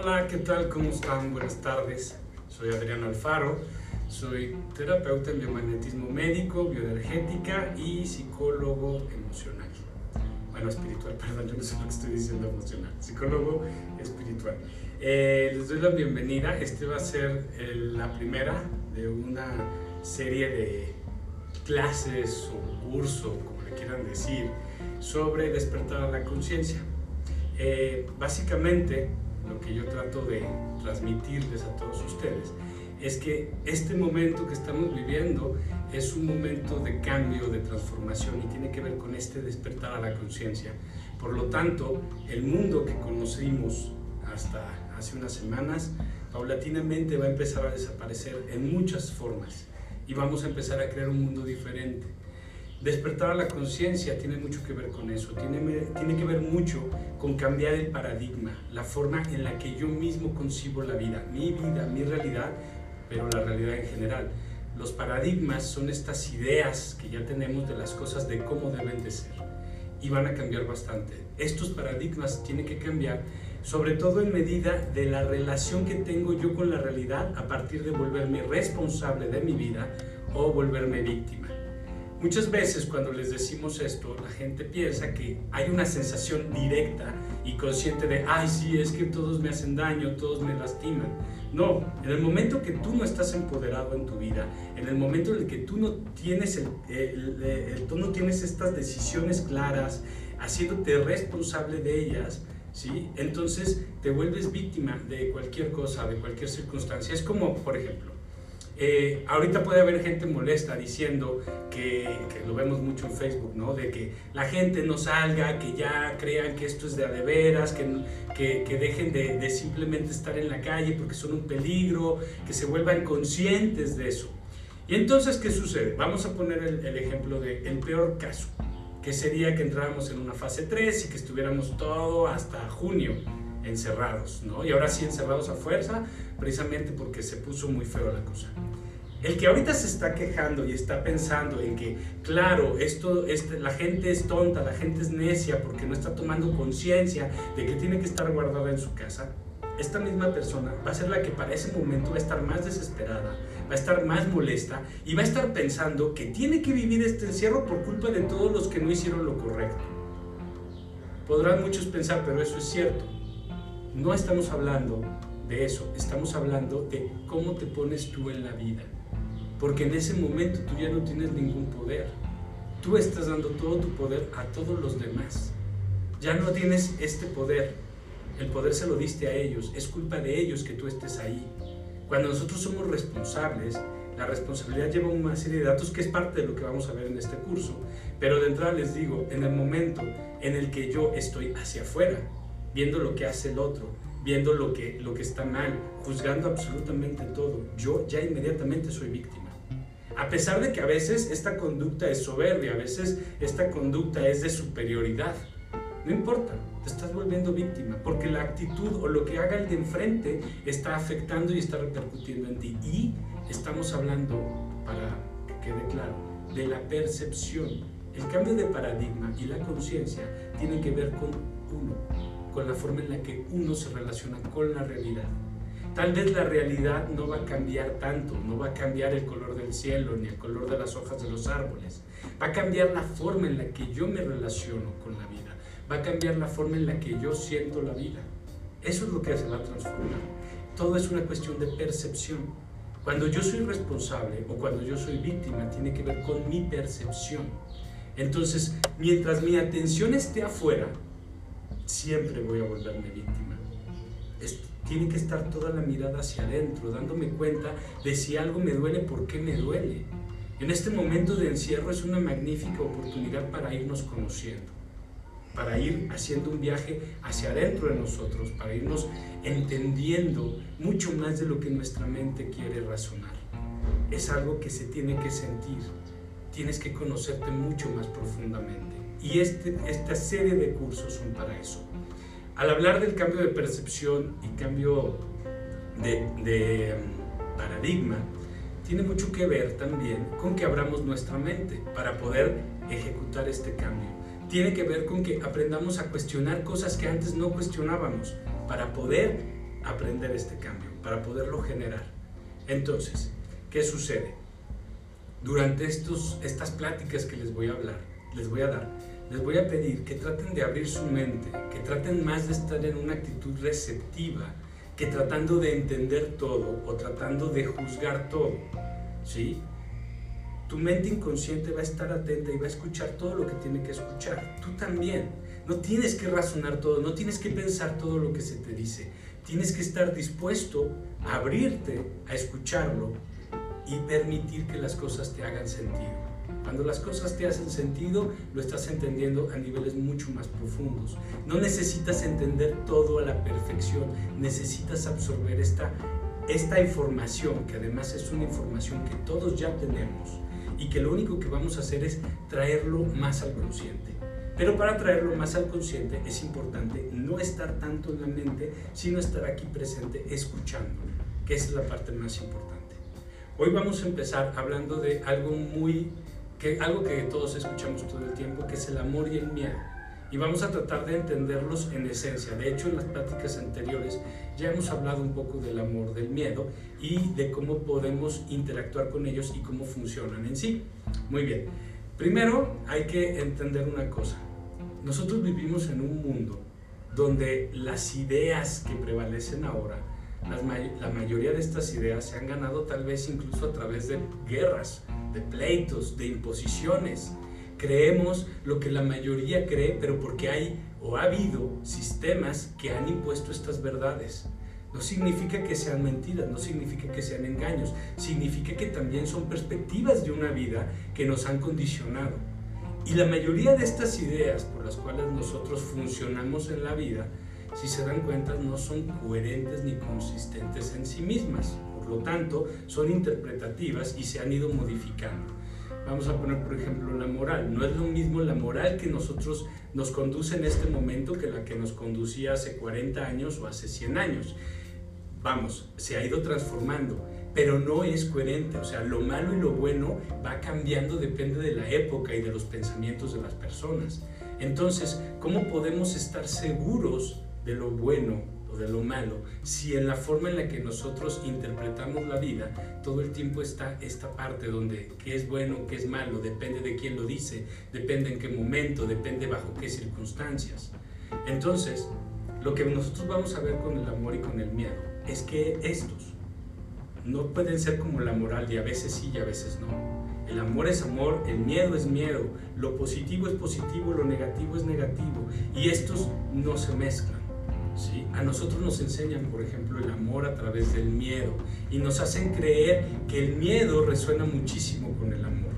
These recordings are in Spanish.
Hola, ¿qué tal? ¿Cómo están? Buenas tardes. Soy Adrián Alfaro. Soy terapeuta en biomagnetismo médico, bioenergética y psicólogo emocional. Bueno, espiritual, perdón, yo no sé lo que estoy diciendo emocional. Psicólogo espiritual. Eh, les doy la bienvenida. Este va a ser la primera de una serie de clases o curso, como le quieran decir, sobre despertar a la conciencia. Eh, básicamente, lo que yo trato de transmitirles a todos ustedes es que este momento que estamos viviendo es un momento de cambio, de transformación y tiene que ver con este despertar a la conciencia. Por lo tanto, el mundo que conocimos hasta hace unas semanas, paulatinamente va a empezar a desaparecer en muchas formas y vamos a empezar a crear un mundo diferente. Despertar a la conciencia tiene mucho que ver con eso, tiene, tiene que ver mucho con cambiar el paradigma, la forma en la que yo mismo concibo la vida, mi vida, mi realidad, pero la realidad en general. Los paradigmas son estas ideas que ya tenemos de las cosas de cómo deben de ser y van a cambiar bastante. Estos paradigmas tienen que cambiar sobre todo en medida de la relación que tengo yo con la realidad a partir de volverme responsable de mi vida o volverme víctima. Muchas veces cuando les decimos esto, la gente piensa que hay una sensación directa y consciente de, ay, sí, es que todos me hacen daño, todos me lastiman. No, en el momento que tú no estás empoderado en tu vida, en el momento en el que tú no tienes, el, tú no tienes estas decisiones claras, haciéndote responsable de ellas, ¿sí? entonces te vuelves víctima de cualquier cosa, de cualquier circunstancia. Es como, por ejemplo, eh, ahorita puede haber gente molesta diciendo que, lo vemos mucho en Facebook, ¿no? De que la gente no salga, que ya crean que esto es de a de veras, que, que, dejen de, simplemente estar en la calle porque son un peligro, que se vuelvan conscientes de eso. Y entonces, ¿qué sucede? Vamos a poner el, el ejemplo del el peor caso, que sería que entráramos en una fase 3 y que estuviéramos todo hasta junio encerrados, ¿no? Y ahora sí encerrados a fuerza, precisamente porque se puso muy feo la cosa. El que ahorita se está quejando y está pensando en que, claro, esto, este, la gente es tonta, la gente es necia porque no está tomando conciencia de que tiene que estar guardada en su casa, esta misma persona va a ser la que para ese momento va a estar más desesperada, va a estar más molesta y va a estar pensando que tiene que vivir este encierro por culpa de todos los que no hicieron lo correcto. Podrán muchos pensar, pero eso es cierto. No estamos hablando de eso, estamos hablando de cómo te pones tú en la vida. Porque en ese momento tú ya no tienes ningún poder. Tú estás dando todo tu poder a todos los demás. Ya no tienes este poder. El poder se lo diste a ellos. Es culpa de ellos que tú estés ahí. Cuando nosotros somos responsables, la responsabilidad lleva una serie de datos que es parte de lo que vamos a ver en este curso. Pero de entrada les digo, en el momento en el que yo estoy hacia afuera, viendo lo que hace el otro, viendo lo que, lo que está mal, juzgando absolutamente todo, yo ya inmediatamente soy víctima. A pesar de que a veces esta conducta es soberbia, a veces esta conducta es de superioridad, no importa, te estás volviendo víctima, porque la actitud o lo que haga el de enfrente está afectando y está repercutiendo en ti. Y estamos hablando, para que quede claro, de la percepción. El cambio de paradigma y la conciencia tienen que ver con uno, con la forma en la que uno se relaciona con la realidad. Tal vez la realidad no va a cambiar tanto, no va a cambiar el color del cielo ni el color de las hojas de los árboles. Va a cambiar la forma en la que yo me relaciono con la vida. Va a cambiar la forma en la que yo siento la vida. Eso es lo que se va a transformar. Todo es una cuestión de percepción. Cuando yo soy responsable o cuando yo soy víctima, tiene que ver con mi percepción. Entonces, mientras mi atención esté afuera, siempre voy a volverme víctima. tiene que estar toda la mirada hacia adentro, dándome cuenta de si algo me duele, por qué me duele. En este momento de encierro es una magnífica oportunidad para irnos conociendo, para ir haciendo un viaje hacia adentro de nosotros, para irnos entendiendo mucho más de lo que nuestra mente quiere razonar. Es algo que se tiene que sentir, tienes que conocerte mucho más profundamente. Y este, esta serie de cursos son para eso. Al hablar del cambio de percepción y cambio de, de paradigma, tiene mucho que ver también con que abramos nuestra mente para poder ejecutar este cambio. Tiene que ver con que aprendamos a cuestionar cosas que antes no cuestionábamos para poder aprender este cambio, para poderlo generar. Entonces, ¿qué sucede? Durante estos, estas pláticas que les voy a hablar, les voy a dar, les voy a pedir que traten de abrir su mente, que traten más de estar en una actitud receptiva, que tratando de entender todo o tratando de juzgar todo. ¿Sí? Tu mente inconsciente va a estar atenta y va a escuchar todo lo que tiene que escuchar. Tú también. No tienes que razonar todo, no tienes que pensar todo lo que se te dice. Tienes que estar dispuesto a abrirte a escucharlo y permitir que las cosas te hagan sentido. Cuando las cosas te hacen sentido, lo estás entendiendo a niveles mucho más profundos. No necesitas entender todo a la perfección, necesitas absorber esta, esta información, que además es una información que todos ya tenemos y que lo único que vamos a hacer es traerlo más al consciente. Pero para traerlo más al consciente es importante no estar tanto en la mente, sino estar aquí presente escuchando, que es la parte más importante. Hoy vamos a empezar hablando de algo muy que algo que todos escuchamos todo el tiempo, que es el amor y el miedo. Y vamos a tratar de entenderlos en esencia. De hecho, en las pláticas anteriores ya hemos hablado un poco del amor, del miedo y de cómo podemos interactuar con ellos y cómo funcionan en sí. Muy bien. Primero hay que entender una cosa. Nosotros vivimos en un mundo donde las ideas que prevalecen ahora, la mayoría de estas ideas se han ganado tal vez incluso a través de guerras, de pleitos, de imposiciones. Creemos lo que la mayoría cree, pero porque hay o ha habido sistemas que han impuesto estas verdades. No significa que sean mentiras, no significa que sean engaños, significa que también son perspectivas de una vida que nos han condicionado. Y la mayoría de estas ideas por las cuales nosotros funcionamos en la vida, si se dan cuenta, no son coherentes ni consistentes en sí mismas. Por lo tanto, son interpretativas y se han ido modificando. Vamos a poner, por ejemplo, la moral. No es lo mismo la moral que nosotros nos conduce en este momento que la que nos conducía hace 40 años o hace 100 años. Vamos, se ha ido transformando, pero no es coherente. O sea, lo malo y lo bueno va cambiando, depende de la época y de los pensamientos de las personas. Entonces, ¿cómo podemos estar seguros de lo bueno o de lo malo, si en la forma en la que nosotros interpretamos la vida, todo el tiempo está esta parte donde qué es bueno, qué es malo, depende de quién lo dice, depende en qué momento, depende bajo qué circunstancias. Entonces, lo que nosotros vamos a ver con el amor y con el miedo es que estos no pueden ser como la moral y a veces sí y a veces no. El amor es amor, el miedo es miedo, lo positivo es positivo, lo negativo es negativo y estos no se mezclan. A nosotros nos enseñan, por ejemplo, el amor a través del miedo y nos hacen creer que el miedo resuena muchísimo con el amor.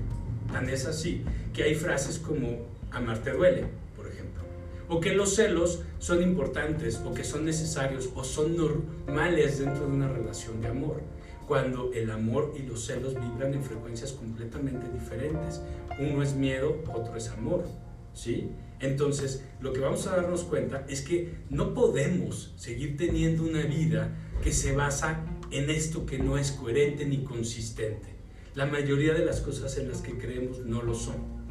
Tan es así que hay frases como amarte duele, por ejemplo, o que los celos son importantes o que son necesarios o son normales dentro de una relación de amor, cuando el amor y los celos vibran en frecuencias completamente diferentes. Uno es miedo, otro es amor, ¿sí? Entonces, lo que vamos a darnos cuenta es que no podemos seguir teniendo una vida que se basa en esto que no es coherente ni consistente. La mayoría de las cosas en las que creemos no lo son.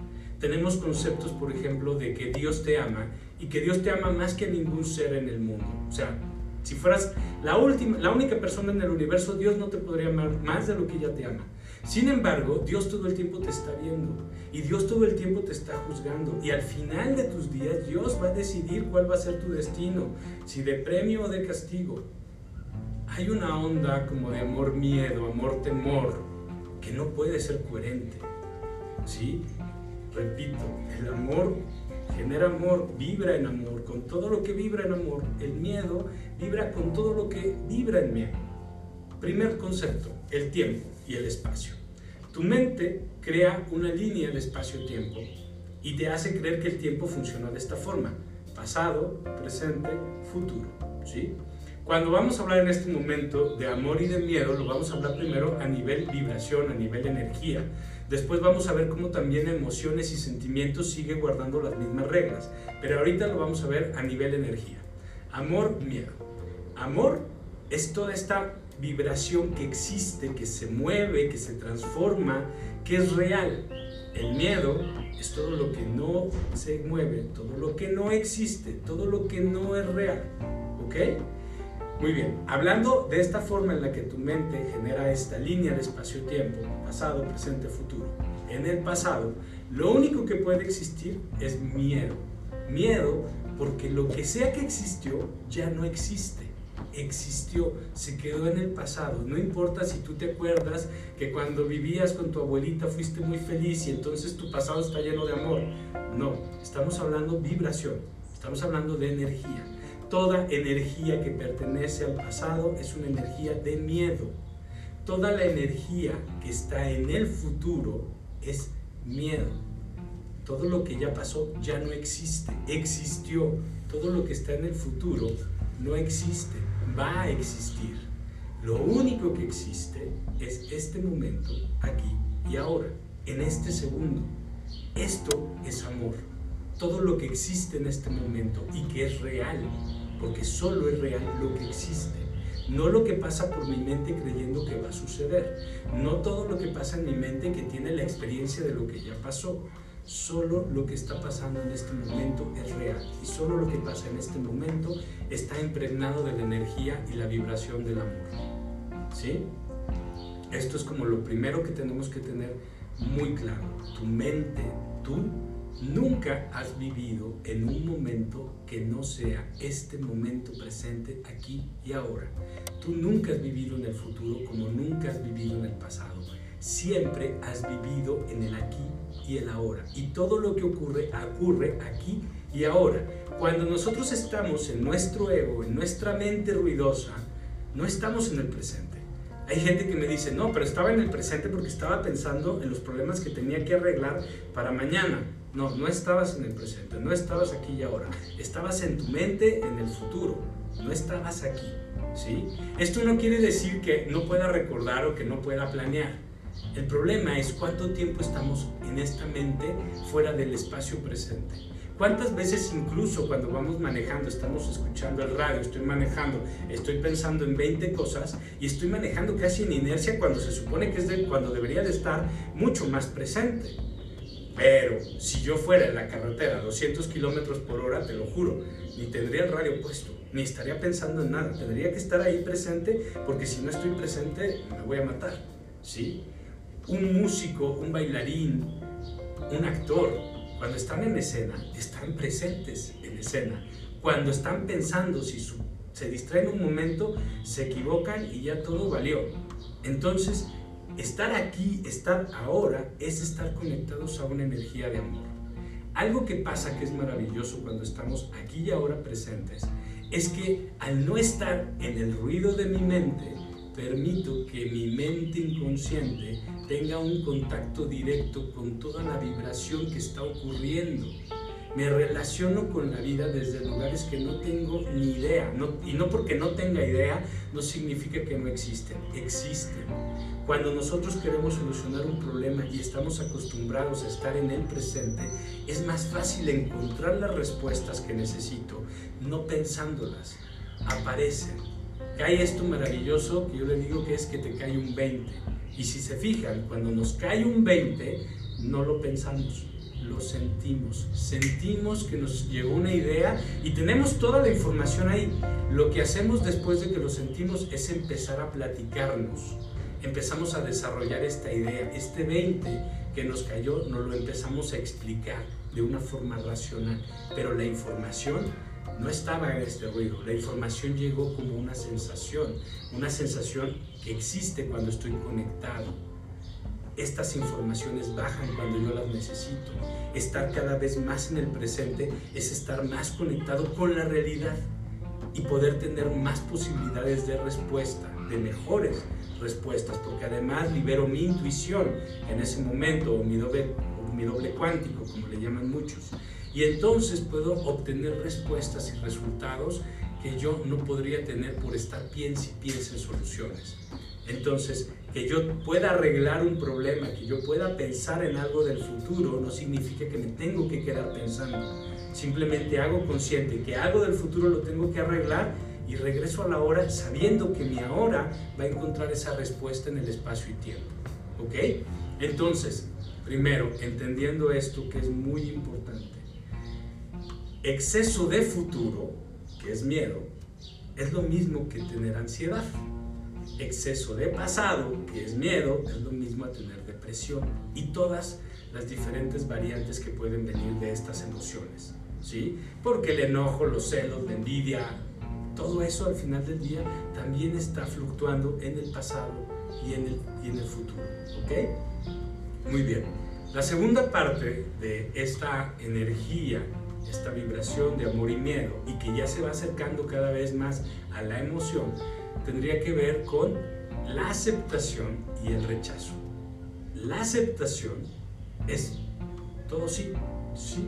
Tenemos conceptos, por ejemplo, de que Dios te ama y que Dios te ama más que ningún ser en el mundo. O sea, si fueras la última, la única persona en el universo, Dios no te podría amar más de lo que ella te ama. Sin embargo, Dios todo el tiempo te está viendo y Dios todo el tiempo te está juzgando y al final de tus días Dios va a decidir cuál va a ser tu destino, si de premio o de castigo. Hay una onda como de amor-miedo, amor-temor, que no puede ser coherente. ¿Sí? Repito, el amor genera amor, vibra en amor, con todo lo que vibra en amor. El miedo vibra con todo lo que vibra en miedo. Primer concepto, el tiempo y el espacio. Tu mente crea una línea de espacio-tiempo y te hace creer que el tiempo funciona de esta forma, pasado, presente, futuro. ¿sí? Cuando vamos a hablar en este momento de amor y de miedo, lo vamos a hablar primero a nivel vibración, a nivel energía. Después vamos a ver cómo también emociones y sentimientos siguen guardando las mismas reglas. Pero ahorita lo vamos a ver a nivel energía. Amor, miedo. Amor es toda esta vibración que existe, que se mueve, que se transforma, que es real. El miedo es todo lo que no se mueve, todo lo que no existe, todo lo que no es real. ¿Ok? Muy bien, hablando de esta forma en la que tu mente genera esta línea de espacio-tiempo, pasado, presente, futuro, en el pasado, lo único que puede existir es miedo. Miedo porque lo que sea que existió ya no existe. Existió, se quedó en el pasado. No importa si tú te acuerdas que cuando vivías con tu abuelita fuiste muy feliz y entonces tu pasado está lleno de amor. No, estamos hablando vibración, estamos hablando de energía. Toda energía que pertenece al pasado es una energía de miedo. Toda la energía que está en el futuro es miedo. Todo lo que ya pasó ya no existe, existió. Todo lo que está en el futuro no existe, va a existir. Lo único que existe es este momento, aquí y ahora, en este segundo. Esto es amor. Todo lo que existe en este momento y que es real porque solo es real lo que existe, no lo que pasa por mi mente creyendo que va a suceder, no todo lo que pasa en mi mente que tiene la experiencia de lo que ya pasó. Solo lo que está pasando en este momento es real y solo lo que pasa en este momento está impregnado de la energía y la vibración del amor. ¿Sí? Esto es como lo primero que tenemos que tener muy claro. Tu mente, tú Nunca has vivido en un momento que no sea este momento presente aquí y ahora. Tú nunca has vivido en el futuro como nunca has vivido en el pasado. Siempre has vivido en el aquí y el ahora. Y todo lo que ocurre, ocurre aquí y ahora. Cuando nosotros estamos en nuestro ego, en nuestra mente ruidosa, no estamos en el presente. Hay gente que me dice, no, pero estaba en el presente porque estaba pensando en los problemas que tenía que arreglar para mañana. No, no estabas en el presente, no estabas aquí y ahora. Estabas en tu mente en el futuro, no estabas aquí. ¿sí? Esto no quiere decir que no pueda recordar o que no pueda planear. El problema es cuánto tiempo estamos en esta mente fuera del espacio presente. ¿Cuántas veces incluso cuando vamos manejando, estamos escuchando el radio, estoy manejando, estoy pensando en 20 cosas y estoy manejando casi en inercia cuando se supone que es de, cuando debería de estar mucho más presente? Pero si yo fuera en la carretera a 200 kilómetros por hora, te lo juro, ni tendría el radio puesto, ni estaría pensando en nada. Tendría que estar ahí presente porque si no estoy presente me voy a matar. ¿sí? Un músico, un bailarín, un actor, cuando están en escena, están presentes en escena. Cuando están pensando, si se distraen un momento, se equivocan y ya todo valió. Entonces, Estar aquí, estar ahora, es estar conectados a una energía de amor. Algo que pasa que es maravilloso cuando estamos aquí y ahora presentes es que al no estar en el ruido de mi mente, permito que mi mente inconsciente tenga un contacto directo con toda la vibración que está ocurriendo me relaciono con la vida desde lugares que no tengo ni idea. y no porque no tenga idea, no significa que no existen. Existen. Cuando nosotros queremos solucionar un problema y estamos acostumbrados a estar en el presente, es más fácil encontrar las respuestas que necesito, no pensándolas. Aparecen. Cae esto maravilloso que yo le digo que es que te cae un 20. Y si se fijan, cuando nos cae un 20, no lo pensamos lo sentimos. Sentimos que nos llegó una idea y tenemos toda la información ahí. Lo que hacemos después de que lo sentimos es empezar a platicarnos. Empezamos a desarrollar esta idea. Este 20 que nos cayó nos lo empezamos a explicar de una forma racional. Pero la información no estaba este ruido. La información llegó como una sensación. Una sensación que existe cuando estoy conectado estas informaciones bajan cuando yo las necesito. Estar cada vez más en el presente es estar más conectado con la realidad y poder tener más posibilidades de respuesta, de mejores respuestas, porque además libero mi intuición en ese momento, o mi doble, o mi doble cuántico, como le llaman muchos. Y entonces puedo obtener respuestas y resultados que yo no podría tener por estar piense y piense en soluciones. Entonces, que yo pueda arreglar un problema, que yo pueda pensar en algo del futuro, no significa que me tengo que quedar pensando. Simplemente hago consciente que algo del futuro lo tengo que arreglar y regreso a la hora sabiendo que mi ahora va a encontrar esa respuesta en el espacio y tiempo. ¿Ok? Entonces, primero, entendiendo esto que es muy importante, exceso de futuro, que es miedo, es lo mismo que tener ansiedad. Exceso de pasado, que es miedo, es lo mismo a tener depresión. Y todas las diferentes variantes que pueden venir de estas emociones. ¿Sí? Porque el enojo, los celos, la envidia, todo eso al final del día también está fluctuando en el pasado y en el, y en el futuro. ¿Ok? Muy bien. La segunda parte de esta energía, esta vibración de amor y miedo, y que ya se va acercando cada vez más a la emoción, tendría que ver con la aceptación y el rechazo. La aceptación es todo sí, sí,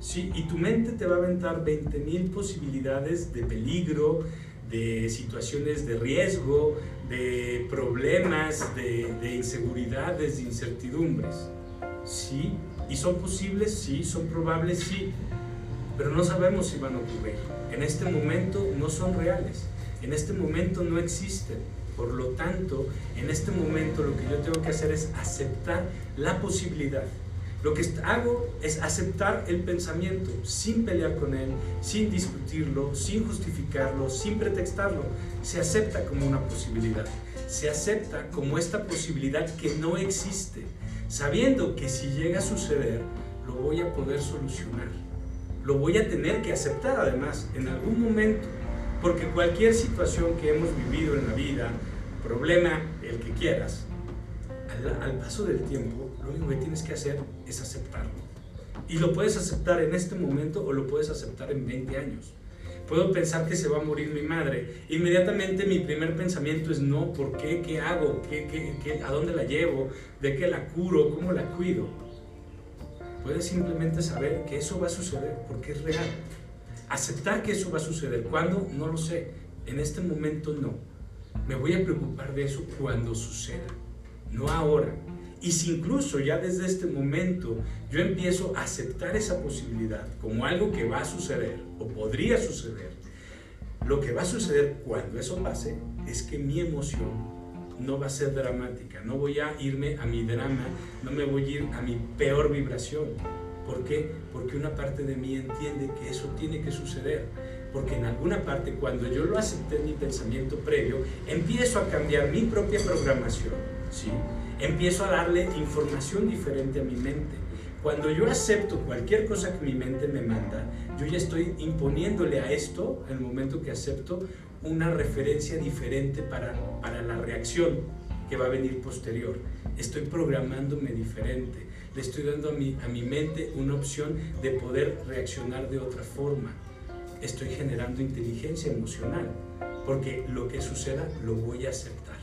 sí, y tu mente te va a aventar 20.000 posibilidades de peligro, de situaciones de riesgo, de problemas, de, de inseguridades, de incertidumbres. Sí, y son posibles, sí, son probables, sí, pero no sabemos si van a ocurrir. En este momento no son reales, en este momento no existen. Por lo tanto, en este momento lo que yo tengo que hacer es aceptar la posibilidad. Lo que hago es aceptar el pensamiento sin pelear con él, sin discutirlo, sin justificarlo, sin pretextarlo. Se acepta como una posibilidad. Se acepta como esta posibilidad que no existe, sabiendo que si llega a suceder, lo voy a poder solucionar. Lo voy a tener que aceptar además en algún momento, porque cualquier situación que hemos vivido en la vida, problema, el que quieras, al, paso del tiempo, lo único que tienes que hacer es aceptarlo. Y lo puedes aceptar en este momento o lo puedes aceptar en 20 años. Puedo pensar que se va a morir mi madre. Inmediatamente mi primer pensamiento es no, ¿por qué? ¿Qué hago? ¿Qué, qué, qué, a dónde la llevo? ¿De qué la curo? ¿Cómo la cuido? Puedes simplemente saber que eso va a suceder porque es real. Aceptar que eso va a suceder. ¿Cuándo? No lo sé. En este momento no. Me voy a preocupar de eso cuando suceda no ahora. Y si incluso ya desde este momento yo empiezo a aceptar esa posibilidad como algo que va a suceder o podría suceder, lo que va a suceder cuando eso pase es que mi emoción no va a ser dramática, no voy a irme a mi drama, no me voy a ir a mi peor vibración. ¿Por qué? Porque una parte de mí entiende que eso tiene que suceder. Porque en alguna parte, cuando yo lo acepté en mi pensamiento previo, empiezo a cambiar mi propia programación ¿sí? Empiezo a darle información diferente a mi mente. Cuando yo acepto cualquier cosa que mi mente me manda, yo ya estoy imponiéndole a esto, en el momento que acepto, una referencia diferente para, para la reacción que va a venir posterior. Estoy programándome diferente. Le estoy dando a mi, a mi mente una opción de poder reaccionar de otra forma. Estoy generando inteligencia emocional, porque lo que suceda lo voy a aceptar.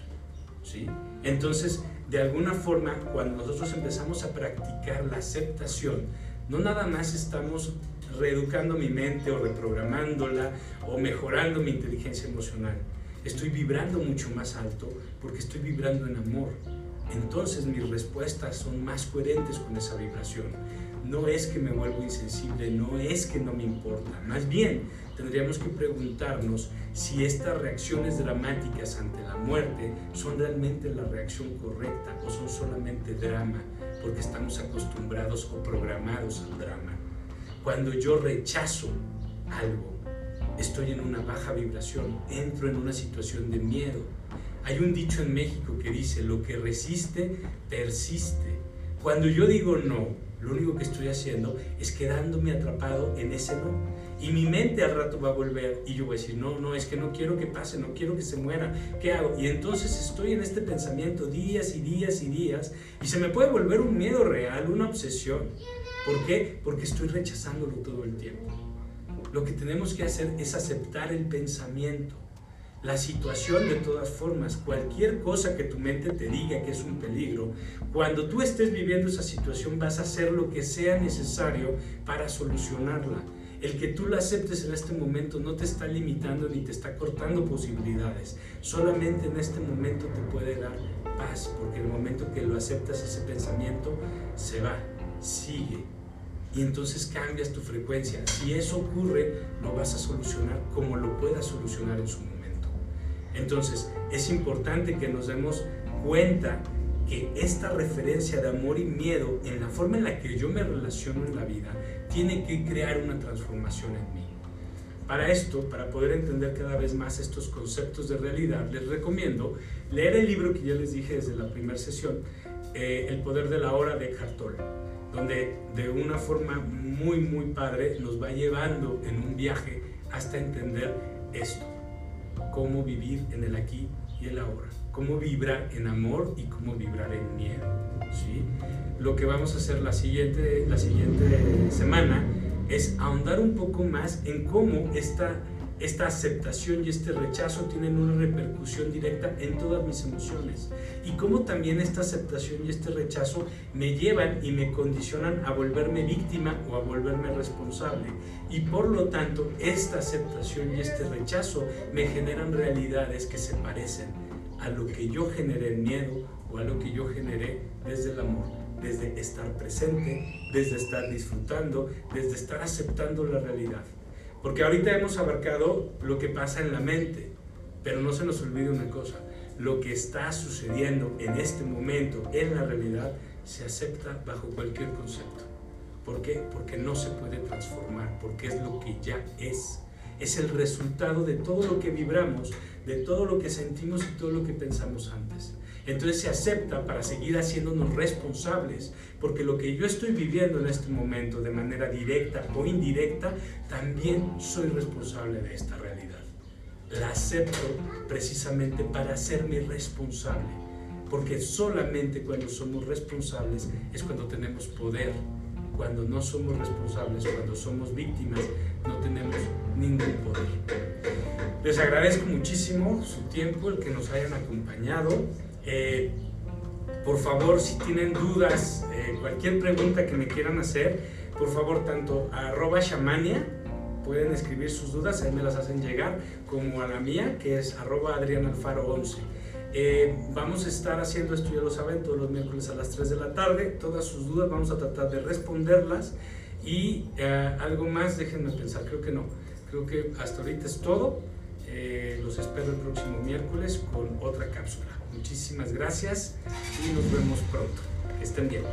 ¿sí? Entonces, de alguna forma, cuando nosotros empezamos a practicar la aceptación, no nada más estamos reeducando mi mente o reprogramándola o mejorando mi inteligencia emocional. Estoy vibrando mucho más alto porque estoy vibrando en amor. Entonces mis respuestas son más coherentes con esa vibración. No es que me vuelvo insensible, no es que no me importa. Más bien, tendríamos que preguntarnos si estas reacciones dramáticas ante la muerte son realmente la reacción correcta o son solamente drama, porque estamos acostumbrados o programados al drama. Cuando yo rechazo algo, estoy en una baja vibración, entro en una situación de miedo. Hay un dicho en México que dice, lo que resiste, persiste. Cuando yo digo no, lo único que estoy haciendo es quedándome atrapado en ese no. Y mi mente al rato va a volver y yo voy a decir, no, no, es que no quiero que pase, no quiero que se muera, ¿qué hago? Y entonces estoy en este pensamiento días y días y días y se me puede volver un miedo real, una obsesión. ¿Por qué? Porque estoy rechazándolo todo el tiempo. Lo que tenemos que hacer es aceptar el pensamiento, la situación de todas formas, cualquier cosa que tu mente te diga que es un peligro, cuando tú estés viviendo esa situación vas a hacer lo que sea necesario para solucionarla el que tú lo aceptes en este momento no te está limitando ni te está cortando posibilidades. Solamente en este momento te puede dar paz, porque el momento que lo aceptas ese pensamiento se va, sigue. Y entonces cambias tu frecuencia. Si eso ocurre, lo vas a solucionar como lo puedas solucionar en su momento. Entonces, es importante que nos demos cuenta que esta referencia de amor y miedo en la forma en la que yo me relaciono en la vida tiene que crear una transformación en mí. Para esto, para poder entender cada vez más estos conceptos de realidad, les recomiendo leer el libro que ya les dije desde la primera sesión, eh, El poder de la hora de Eckhart Tolle, donde de una forma muy, muy padre nos va llevando en un viaje hasta entender esto, cómo vivir en el aquí y el ahora, cómo vibrar en amor y cómo vibrar en miedo. ¿sí? Lo que vamos a hacer la siguiente, la siguiente semana es ahondar un poco más en cómo esta, esta aceptación y este rechazo tienen una repercusión directa en todas mis emociones y cómo también esta aceptación y este rechazo me llevan y me condicionan a volverme víctima o a volverme responsable y por lo tanto esta aceptación y este rechazo me generan realidades que se parecen a lo que yo generé en miedo o a lo que yo generé desde el amor desde estar presente, desde estar disfrutando, desde estar aceptando la realidad. Porque ahorita hemos abarcado lo que pasa en la mente, pero no se nos olvide una cosa, lo que está sucediendo en este momento en la realidad se acepta bajo cualquier concepto. ¿Por qué? Porque no se puede transformar, porque es lo que ya es. Es el resultado de todo lo que vibramos, de todo lo que sentimos y todo lo que pensamos antes. Entonces se acepta para seguir haciéndonos responsables, porque lo que yo estoy viviendo en este momento de manera directa o indirecta, también soy responsable de esta realidad. La acepto precisamente para hacerme responsable, porque solamente cuando somos responsables es cuando tenemos poder. Cuando no somos responsables, cuando somos víctimas, no tenemos ningún poder. Les agradezco muchísimo su tiempo, el que nos hayan acompañado. Eh, por favor, si tienen dudas, eh, cualquier pregunta que me quieran hacer, por favor, tanto a arroba shamania, pueden escribir sus dudas, ahí me las hacen llegar, como a la mía, que es arroba adrianalfaro11. Eh, vamos a estar haciendo esto, ya lo saben, todos los miércoles a las 3 de la tarde. Todas sus dudas vamos a tratar de responderlas. Y algo más, déjenme pensar, creo que no. Creo que hasta ahorita es todo. los espero el próximo miércoles con otra cápsula. Muchísimas gracias y nos vemos pronto. Que estén bien.